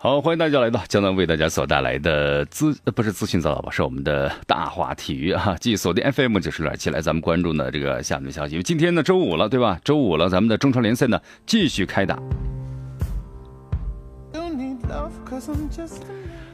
好，欢迎大家来到江南为大家所带来的资，不是资讯早早吧，是我们的大话体育啊！继锁定 FM 九十六点七，来咱们关注呢这个下面的消息。因为今天呢周五了，对吧？周五了，咱们的中超联赛呢继续开打。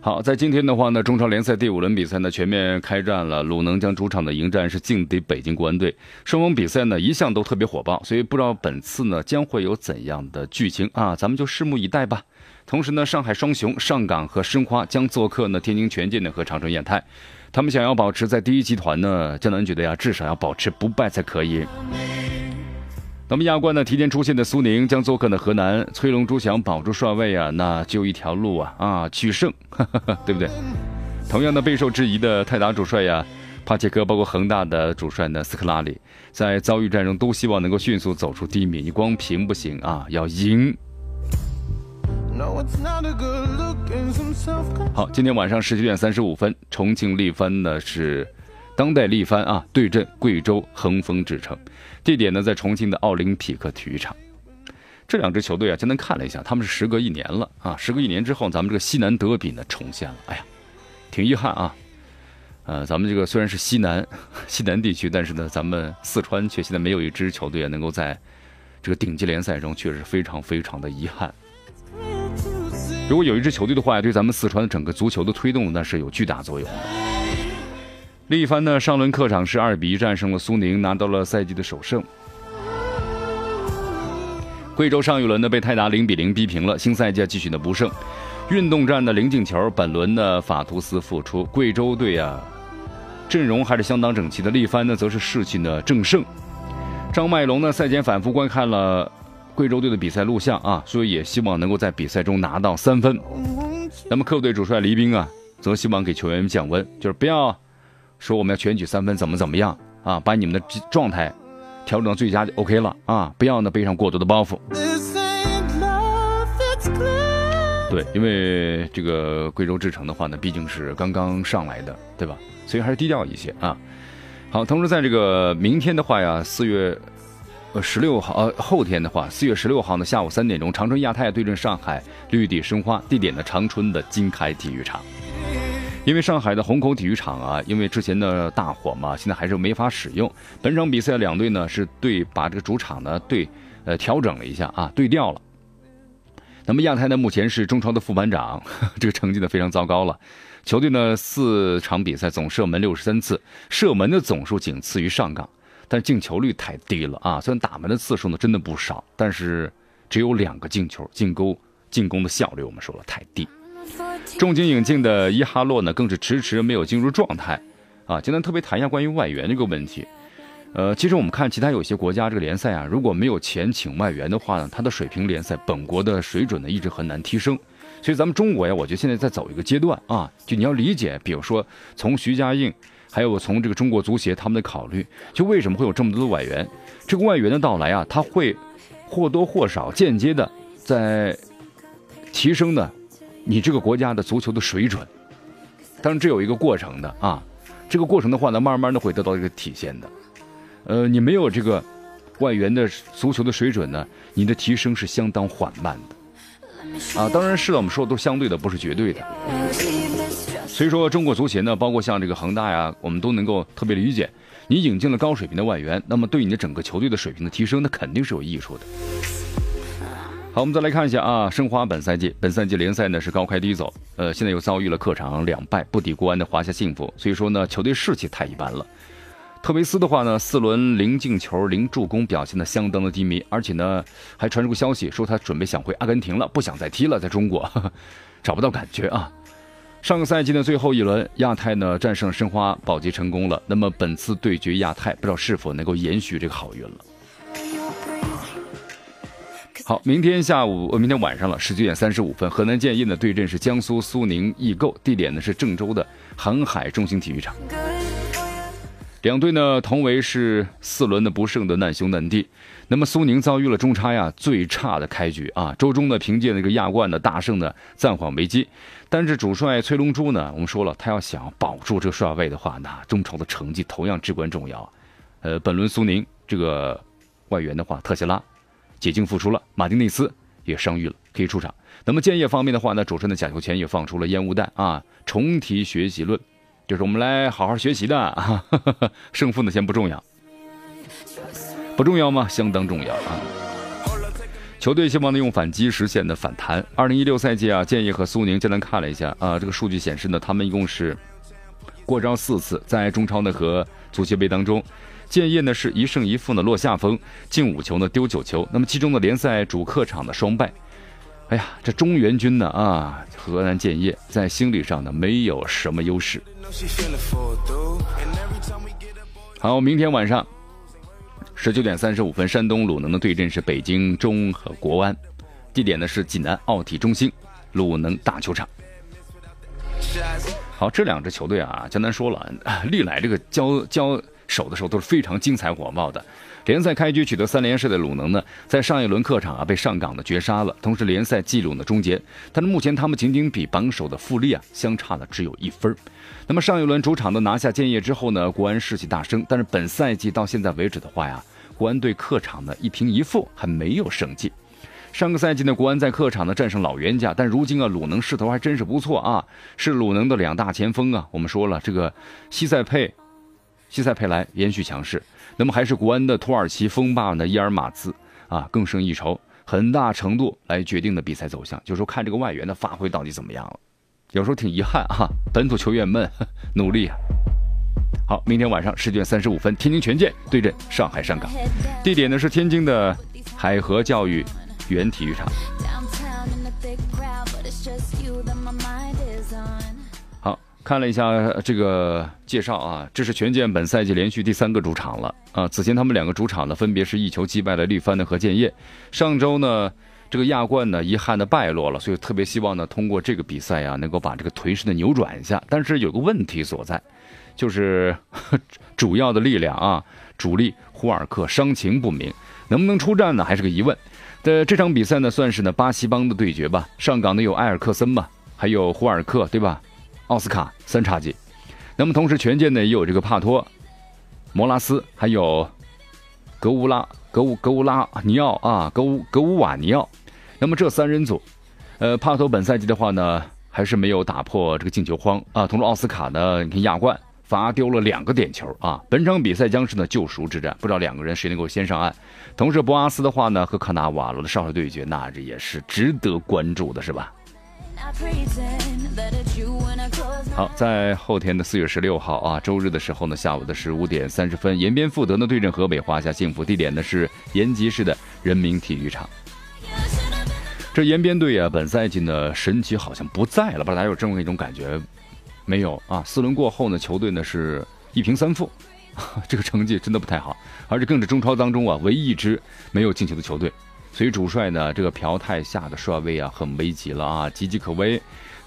好，在今天的话呢，中超联赛第五轮比赛呢全面开战了。鲁能将主场的迎战是劲敌北京国安队，双方比赛呢一向都特别火爆，所以不知道本次呢将会有怎样的剧情啊？咱们就拭目以待吧。同时呢，上海双雄上港和申花将做客呢天津权健呢和长春亚泰，他们想要保持在第一集团呢，江南觉得呀，至少要保持不败才可以。那么亚冠呢，提前出线的苏宁将做客呢河南，崔龙珠想保住帅位啊，那就一条路啊啊取胜，对不对？同样的备受质疑的泰达主帅呀，帕切科，包括恒大的主帅呢斯科拉里，在遭遇战中都希望能够迅速走出低迷，你光平不行啊，要赢。好，今天晚上十九点三十五分，重庆力帆呢是当代力帆啊对阵贵州恒丰智诚，地点呢在重庆的奥林匹克体育场。这两支球队啊，今天看了一下，他们是时隔一年了啊，时隔一年之后，咱们这个西南德比呢重现了。哎呀，挺遗憾啊。呃，咱们这个虽然是西南西南地区，但是呢，咱们四川却现在没有一支球队能够在这个顶级联赛中，确实非常非常的遗憾。如果有一支球队的话，对咱们四川的整个足球的推动那是有巨大作用的。力帆呢，上轮客场是二比一战胜了苏宁，拿到了赛季的首胜。贵州上一轮呢被泰达零比零逼平了，新赛季继续的不胜。运动战的零进球，本轮呢法图斯复出，贵州队啊阵容还是相当整齐的。力帆呢则是士气呢正盛。张麦龙呢赛前反复观看了。贵州队的比赛录像啊，所以也希望能够在比赛中拿到三分。那么客队主帅黎兵啊，则希望给球员们降温，就是不要说我们要全取三分，怎么怎么样啊，把你们的状态调整到最佳就 OK 了啊，不要呢背上过多的包袱。对，因为这个贵州智诚的话呢，毕竟是刚刚上来的，对吧？所以还是低调一些啊。好，同时在这个明天的话呀，四月。呃，十六号，呃，后天的话，四月十六号呢，下午三点钟，长春亚泰对阵上海绿地申花，地点呢长春的金开体育场。因为上海的虹口体育场啊，因为之前的大火嘛，现在还是没法使用。本场比赛两队呢是对把这个主场呢对呃调整了一下啊，对调了。那么亚泰呢目前是中超的副班长，这个成绩呢非常糟糕了。球队呢四场比赛总射门六十三次，射门的总数仅次于上港。但进球率太低了啊！虽然打门的次数呢真的不少，但是只有两个进球，进攻进攻的效率我们说了太低。重金引进的伊哈洛呢更是迟迟没有进入状态啊！今天特别谈一下关于外援这个问题。呃，其实我们看其他有些国家这个联赛啊，如果没有钱请外援的话呢，他的水平联赛本国的水准呢一直很难提升。所以咱们中国呀，我觉得现在在走一个阶段啊，就你要理解，比如说从徐家印。还有从这个中国足协他们的考虑，就为什么会有这么多的外援？这个外援的到来啊，他会或多或少间接的在提升呢你这个国家的足球的水准。当然，这有一个过程的啊，这个过程的话呢，慢慢的会得到一个体现的。呃，你没有这个外援的足球的水准呢，你的提升是相当缓慢的。啊，当然是了，我们说的都是相对的，不是绝对的。所以说，中国足协呢，包括像这个恒大呀，我们都能够特别理解。你引进了高水平的外援，那么对你的整个球队的水平的提升，那肯定是有益处的。好，我们再来看一下啊，申花本赛季本赛季联赛呢是高开低走，呃，现在又遭遇了客场两败不敌国安的华夏幸福，所以说呢，球队士气太一般了。特维斯的话呢，四轮零进球零助攻，表现的相当的低迷，而且呢，还传出消息说他准备想回阿根廷了，不想再踢了，在中国 找不到感觉啊。上个赛季的最后一轮，亚太呢战胜申花保级成功了。那么本次对决亚太，不知道是否能够延续这个好运了。好，明天下午呃，明天晚上了，十九点三十五分，河南建业呢对阵是江苏苏宁易购，地点呢是郑州的航海中心体育场。两队呢同为是四轮的不胜的难兄难弟。那么苏宁遭遇了中差呀最差的开局啊，周中呢凭借那个亚冠的大胜呢暂缓危机。但是主帅崔龙洙呢，我们说了，他要想保住这个帅位的话，那中超的成绩同样至关重要。呃，本轮苏宁这个外援的话，特谢拉解禁复出了，马丁内斯也伤愈了，可以出场。那么建业方面的话呢，主帅的贾秀全也放出了烟雾弹啊，重提学习论。就是我们来好好学习的啊，胜负呢先不重要，不重要吗？相当重要啊！球队希望呢用反击实现的反弹。二零一六赛季啊，建业和苏宁简单看了一下啊，这个数据显示呢，他们一共是过招四次，在中超呢和足协杯当中，建业呢是一胜一负呢落下风，进五球呢丢九球，那么其中的联赛主客场的双败。哎呀，这中原军呢啊，河南建业在心理上呢没有什么优势。好，明天晚上十九点三十五分，山东鲁能的对阵是北京中和国安，地点呢是济南奥体中心鲁能大球场。好，这两支球队啊，江南说了，历来这个交交手的时候都是非常精彩火爆的。联赛开局取得三连胜的鲁能呢，在上一轮客场啊被上港的绝杀了，同时联赛纪录呢终结。但是目前他们仅仅比榜首的富力啊相差了只有一分。那么上一轮主场的拿下建业之后呢，国安士气大升。但是本赛季到现在为止的话呀，国安队客场呢一平一负，还没有胜绩。上个赛季呢，国安在客场呢战胜老冤家，但如今啊鲁能势头还真是不错啊，是鲁能的两大前锋啊。我们说了这个西塞佩。西塞佩莱延续强势，那么还是国安的土耳其锋霸呢伊尔马兹啊更胜一筹，很大程度来决定的比赛走向。就说看这个外援的发挥到底怎么样了，有时候挺遗憾啊，本土球员们努力啊。好，明天晚上十点三十五分，天津权健对阵上海上港，地点呢是天津的海河教育园体育场。看了一下这个介绍啊，这是权健本赛季连续第三个主场了啊。此前他们两个主场呢，分别是一球击败了力帆的和建业。上周呢，这个亚冠呢，遗憾的败落了，所以特别希望呢，通过这个比赛啊，能够把这个颓势的扭转一下。但是有个问题所在，就是主要的力量啊，主力胡尔克伤情不明，能不能出战呢，还是个疑问。的这场比赛呢，算是呢巴西帮的对决吧。上港呢有埃尔克森嘛，还有胡尔克，对吧？奥斯卡三叉戟，那么同时权健呢也有这个帕托、摩拉斯，还有格乌拉、格乌格乌拉尼奥啊，格乌格乌瓦尼奥。那么这三人组，呃，帕托本赛季的话呢，还是没有打破这个进球荒啊。同时奥斯卡呢，你看亚冠罚丢了两个点球啊。本场比赛将是呢救赎之战，不知道两个人谁能够先上岸。同时博阿斯的话呢，和卡纳瓦罗的少帅对决，那这也是值得关注的，是吧？好，在后天的四月十六号啊，周日的时候呢，下午的十五点三十分，延边富德呢对阵河北华夏幸福，地点呢是延吉市的人民体育场。这延边队啊，本赛季呢神奇好像不在了，不知道大家有这么一种感觉没有啊？四轮过后呢，球队呢是一平三负，这个成绩真的不太好，而且更是中超当中啊唯一一支没有进球的球队。所以主帅呢，这个朴泰下的帅位啊，很危急了啊，岌岌可危。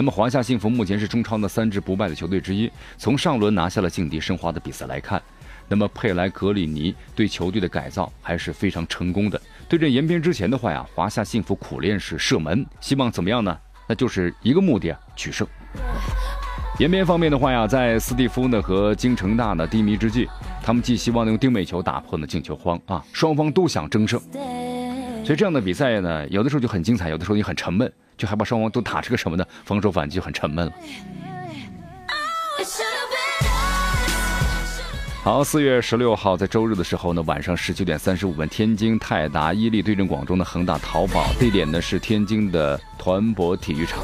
那么华夏幸福目前是中超的三支不败的球队之一，从上轮拿下了劲敌申花的比赛来看，那么佩莱格里尼对球队的改造还是非常成功的。对阵延边之前的话呀，华夏幸福苦练是射门，希望怎么样呢？那就是一个目的啊，取胜。延边方面的话呀，在斯蒂夫呢和京城大呢低迷之际，他们既希望用定位球打破呢进球荒啊，双方都想争胜。所以这样的比赛呢，有的时候就很精彩，有的时候也很沉闷，就害怕双方都打出个什么呢？防守反击很沉闷了。好，四月十六号在周日的时候呢，晚上十九点三十五分，天津泰达伊利对阵广州的恒大淘宝，地点呢是天津的团博体育场。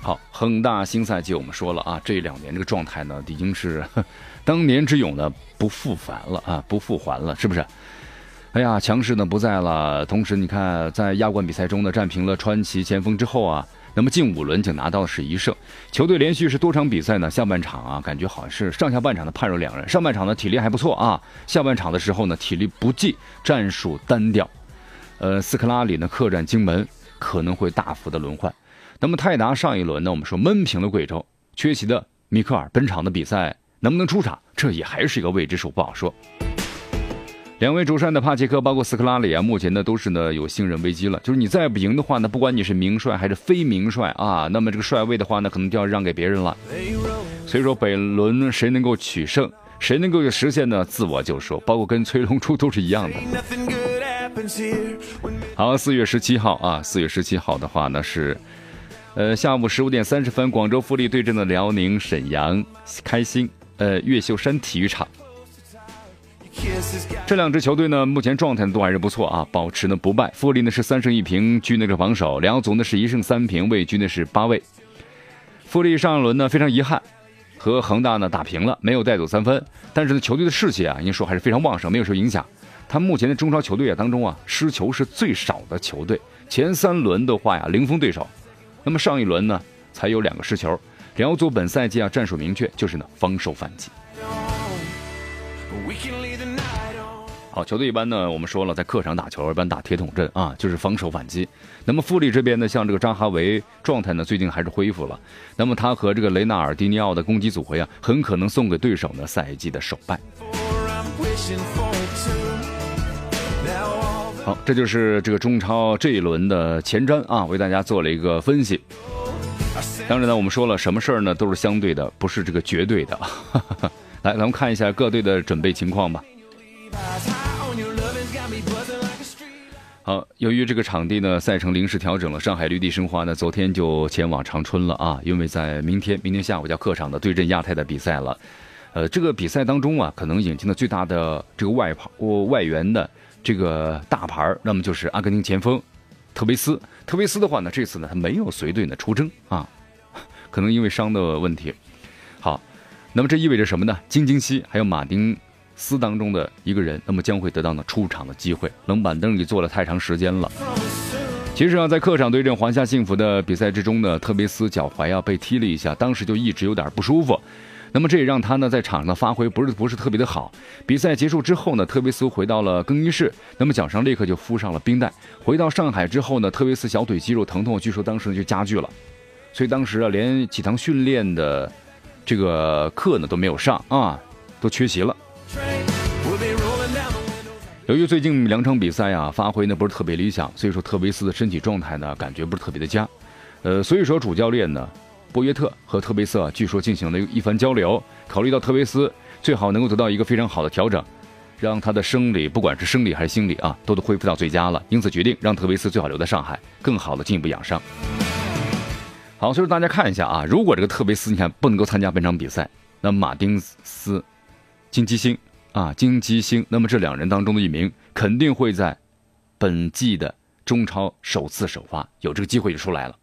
好，恒大新赛季我们说了啊，这两年这个状态呢，已经是当年之勇呢不复返了啊，不复还了，是不是？哎呀，强势呢不在了。同时，你看在亚冠比赛中呢，战平了川崎前锋之后啊，那么近五轮仅拿到的是一胜。球队连续是多场比赛呢，下半场啊，感觉好像是上下半场的判若两人。上半场呢体力还不错啊，下半场的时候呢体力不济，战术单调。呃，斯科拉里呢客战荆门，可能会大幅的轮换。那么泰达上一轮呢，我们说闷平了贵州，缺席的米克尔本场的比赛能不能出场，这也还是一个未知数，不好说。两位主帅的帕切克，包括斯科拉里啊，目前呢都是呢有信任危机了。就是你再不赢的话呢，不管你是名帅还是非名帅啊，那么这个帅位的话呢，可能就要让给别人了。所以说，本轮谁能够取胜，谁能够实现呢自我救赎，包括跟崔龙珠都是一样的。好，四月十七号啊，四月十七号的话呢是，呃下午十五点三十分，广州富力对阵的辽宁沈阳开心呃越秀山体育场。这两支球队呢，目前状态都还是不错啊，保持呢不败。富力呢是三胜一平，居那个防守；辽足呢是一胜三平，位居呢是八位。富力上一轮呢非常遗憾，和恒大呢打平了，没有带走三分。但是呢，球队的士气啊，应该说还是非常旺盛，没有受影响。他目前的中超球队啊当中啊，失球是最少的球队。前三轮的话呀，零封对手。那么上一轮呢，才有两个失球。辽足本赛季啊，战术明确，就是呢防守反击。好，球队一般呢，我们说了，在客场打球一般打铁桶阵啊，就是防守反击。那么富力这边呢，像这个扎哈维状态呢，最近还是恢复了。那么他和这个雷纳尔迪尼奥的攻击组合呀，很可能送给对手呢赛季的首败。好，这就是这个中超这一轮的前瞻啊，为大家做了一个分析。当然呢，我们说了，什么事儿呢，都是相对的，不是这个绝对的。来，咱们看一下各队的准备情况吧。好，由于这个场地呢，赛程临时调整了，上海绿地申花呢，昨天就前往长春了啊，因为在明天，明天下午叫客场的对阵亚太的比赛了。呃，这个比赛当中啊，可能引进的最大的这个外跑外援的这个大牌那么就是阿根廷前锋特维斯。特维斯的话呢，这次呢他没有随队呢出征啊，可能因为伤的问题。好，那么这意味着什么呢？金金熙还有马丁。斯当中的一个人，那么将会得到呢出场的机会。冷板凳里坐了太长时间了。其实啊，在客场对阵华夏幸福的比赛之中呢，特维斯脚踝啊被踢了一下，当时就一直有点不舒服。那么这也让他呢在场上的发挥不是不是特别的好。比赛结束之后呢，特维斯回到了更衣室，那么脚上立刻就敷上了冰袋。回到上海之后呢，特维斯小腿肌肉疼痛，据说当时就加剧了，所以当时啊连几堂训练的这个课呢都没有上啊，都缺席了。由于最近两场比赛啊，发挥呢不是特别理想，所以说特维斯的身体状态呢感觉不是特别的佳。呃，所以说主教练呢波约特和特维斯啊，据说进行了一番交流，考虑到特维斯最好能够得到一个非常好的调整，让他的生理不管是生理还是心理啊，都都恢复到最佳了，因此决定让特维斯最好留在上海，更好的进一步养伤。好，所以说大家看一下啊，如果这个特维斯你看不能够参加本场比赛，那马丁斯。金基星啊，金基星，那么这两人当中的一名肯定会在本季的中超首次首发，有这个机会就出来了。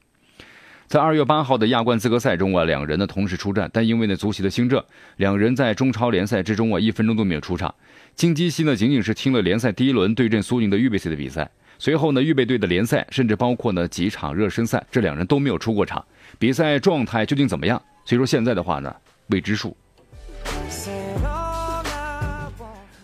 在二月八号的亚冠资格赛中啊，两人呢同时出战，但因为呢足协的新政，两人在中超联赛之中啊一分钟都没有出场。金基星呢仅仅是听了联赛第一轮对阵苏宁的预备赛的比赛，随后呢预备队的联赛，甚至包括呢几场热身赛，这两人都没有出过场，比赛状态究竟怎么样？所以说现在的话呢未知数。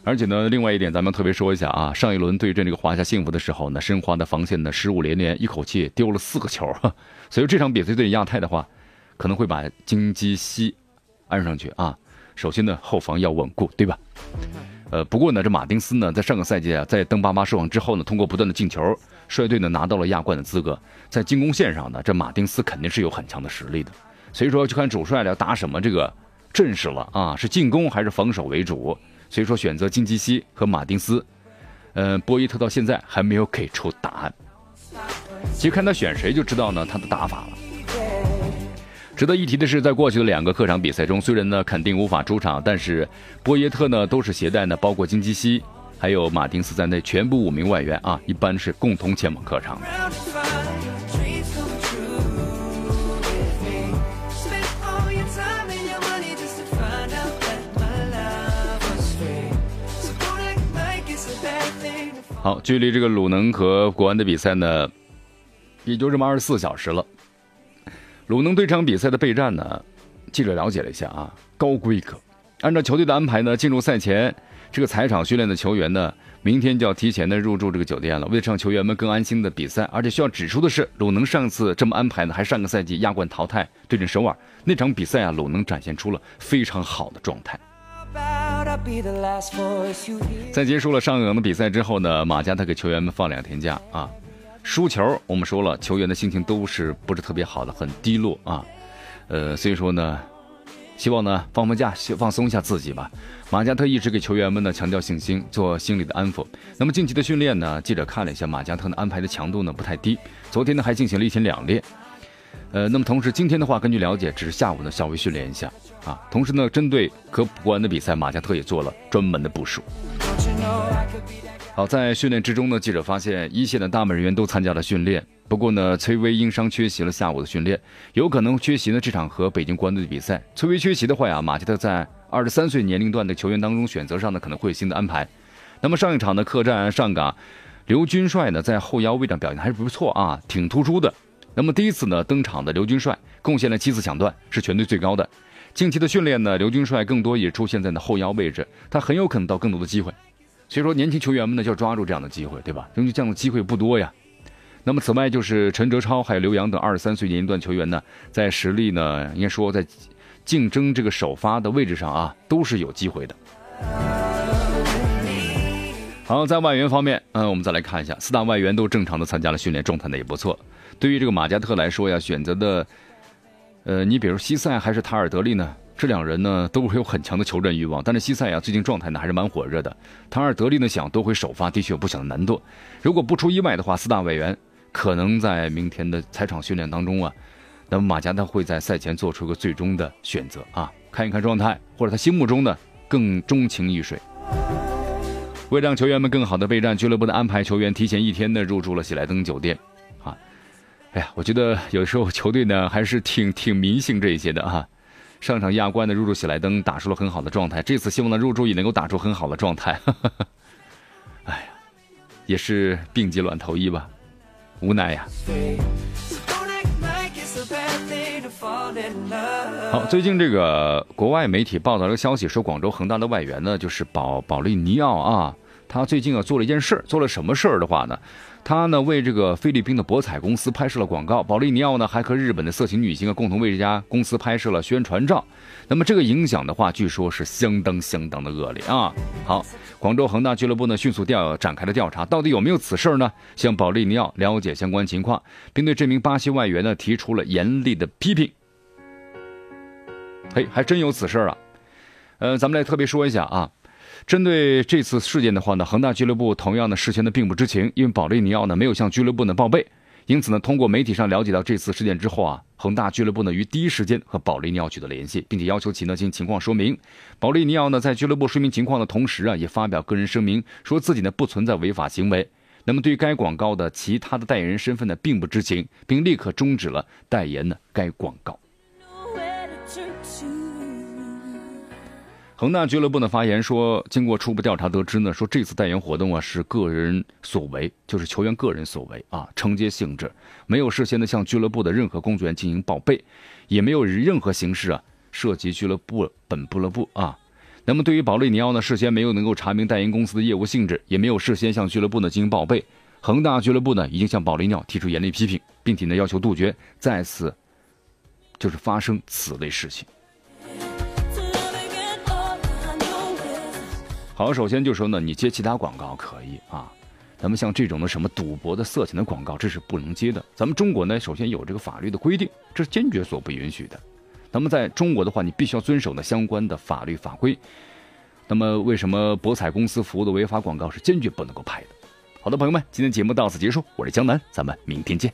而且呢，另外一点，咱们特别说一下啊，上一轮对阵这个华夏幸福的时候呢，申花的防线呢失误连连，一口气丢了四个球，所以这场比赛对亚太的话，可能会把金基西安上去啊。首先呢，后防要稳固，对吧？呃，不过呢，这马丁斯呢，在上个赛季啊，在登巴巴受伤之后呢，通过不断的进球，率队呢拿到了亚冠的资格。在进攻线上呢，这马丁斯肯定是有很强的实力的。所以说，就看主帅要打什么这个阵势了啊，是进攻还是防守为主？所以说，选择金基西和马丁斯，嗯，波伊特到现在还没有给出答案。其实看他选谁就知道呢，他的打法了。值得一提的是，在过去的两个客场比赛中，虽然呢肯定无法出场，但是波耶特呢都是携带呢包括金基西还有马丁斯在内全部五名外援啊，一般是共同前往客场的。好，距离这个鲁能和国安的比赛呢，也就这么二十四小时了。鲁能对场比赛的备战呢，记者了解了一下啊，高规格，按照球队的安排呢，进入赛前这个踩场训练的球员呢，明天就要提前的入住这个酒店了。为了让球员们更安心的比赛，而且需要指出的是，鲁能上次这么安排呢，还上个赛季亚冠淘汰对阵首尔那场比赛啊，鲁能展现出了非常好的状态。在结束了上港的比赛之后呢，马加特给球员们放两天假啊。输球，我们说了，球员的心情都是不是特别好的，很低落啊。呃，所以说呢，希望呢放放假，放松一下自己吧。马加特一直给球员们呢强调信心，做心理的安抚。那么近期的训练呢，记者看了一下，马加特呢安排的强度呢不太低。昨天呢还进行了一天两练。呃，那么同时今天的话，根据了解，只是下午呢稍微训练一下啊。同时呢，针对和国安的比赛，马加特也做了专门的部署。好，在训练之中呢，记者发现一线的大门人员都参加了训练。不过呢，崔巍因伤缺席了下午的训练，有可能缺席呢这场和北京国安队的比赛。崔巍缺席的话呀，马加特在二十三岁年龄段的球员当中选择上呢可能会有新的安排。那么上一场的客战上港，刘军帅呢在后腰位置上表现还是不错啊，挺突出的。那么第一次呢登场的刘军帅贡献了七次抢断，是全队最高的。近期的训练呢，刘军帅更多也出现在呢后腰位置，他很有可能到更多的机会。所以说，年轻球员们呢就要抓住这样的机会，对吧？因为这样的机会不多呀。那么，此外就是陈哲超还有刘洋等二十三岁年龄段球员呢，在实力呢，应该说在竞争这个首发的位置上啊，都是有机会的。好，在外援方面，嗯，我们再来看一下，四大外援都正常的参加了训练，状态呢也不错。对于这个马加特来说呀，选择的，呃，你比如西塞还是塔尔德利呢？这两人呢都会有很强的求战欲望，但是西塞呀最近状态呢还是蛮火热的。塔尔德利呢想夺回首发的确有不小的难度。如果不出意外的话，四大外援可能在明天的采场训练当中啊，那么马加特会在赛前做出一个最终的选择啊，看一看状态，或者他心目中的更钟情于水。为让球员们更好的备战，俱乐部的安排球员提前一天呢入住了喜来登酒店。哎呀，我觉得有时候球队呢还是挺挺迷信这一些的啊。上场亚冠的入驻喜来登打出了很好的状态，这次希望呢入驻也能够打出很好的状态。哎呀，也是病急乱投医吧，无奈呀。好，最近这个国外媒体报道了个消息，说广州恒大的外援呢就是保保利尼奥啊，他最近啊做了一件事儿做了什么事儿的话呢？他呢为这个菲律宾的博彩公司拍摄了广告，保利尼奥呢还和日本的色情女星啊共同为这家公司拍摄了宣传照。那么这个影响的话，据说是相当相当的恶劣啊。好，广州恒大俱乐部呢迅速调展开了调查，到底有没有此事呢？向保利尼奥了解相关情况，并对这名巴西外援呢提出了严厉的批评。嘿，还真有此事啊。呃，咱们来特别说一下啊。针对这次事件的话呢，恒大俱乐部同样呢事先呢并不知情，因为保利尼奥呢没有向俱乐部呢报备，因此呢通过媒体上了解到这次事件之后啊，恒大俱乐部呢于第一时间和保利尼奥取得联系，并且要求其呢进行情况说明。保利尼奥呢在俱乐部说明情况的同时啊，也发表个人声明，说自己呢不存在违法行为。那么对于该广告的其他的代言人身份呢并不知情，并立刻终止了代言呢该广告。恒大俱乐部的发言说，经过初步调查得知呢，说这次代言活动啊是个人所为，就是球员个人所为啊，承接性质，没有事先的向俱乐部的任何工作人员进行报备，也没有以任何形式啊涉及俱乐部本俱乐部啊。那么对于保利尼奥呢，事先没有能够查明代言公司的业务性质，也没有事先向俱乐部呢进行报备，恒大俱乐部呢已经向保利尼奥提出严厉批评，并且呢要求杜绝再次就是发生此类事情。好，首先就说呢，你接其他广告可以啊，咱们像这种的什么赌博的、色情的广告，这是不能接的。咱们中国呢，首先有这个法律的规定，这是坚决所不允许的。那么在中国的话，你必须要遵守呢相关的法律法规。那么为什么博彩公司服务的违法广告是坚决不能够拍的？好的，朋友们，今天节目到此结束，我是江南，咱们明天见。